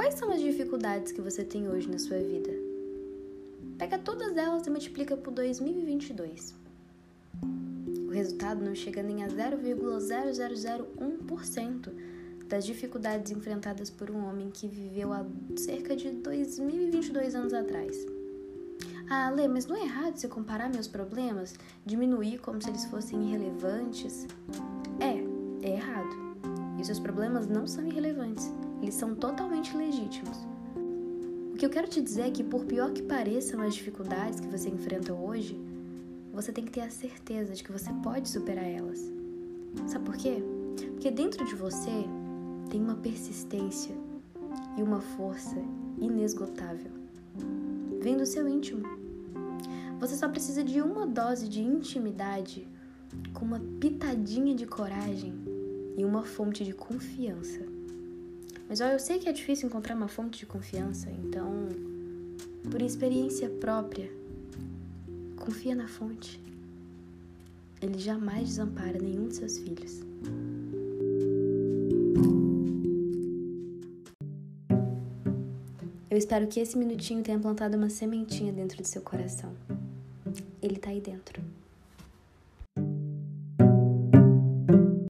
Quais são as dificuldades que você tem hoje na sua vida? Pega todas elas e multiplica por 2022. O resultado não chega nem a 0,0001% das dificuldades enfrentadas por um homem que viveu há cerca de 2022 anos atrás. Ah, Lê, mas não é errado você comparar meus problemas, diminuir como se eles fossem irrelevantes? É, é errado. E seus problemas não são irrelevantes, eles são totalmente legítimos. O que eu quero te dizer é que, por pior que pareçam as dificuldades que você enfrenta hoje, você tem que ter a certeza de que você pode superar elas. Sabe por quê? Porque dentro de você tem uma persistência e uma força inesgotável. Vem do seu íntimo. Você só precisa de uma dose de intimidade com uma pitadinha de coragem e uma fonte de confiança. Mas olha, eu sei que é difícil encontrar uma fonte de confiança, então, por experiência própria, confia na fonte. Ele jamais desampara nenhum de seus filhos. Eu espero que esse minutinho tenha plantado uma sementinha dentro do seu coração. Ele tá aí dentro.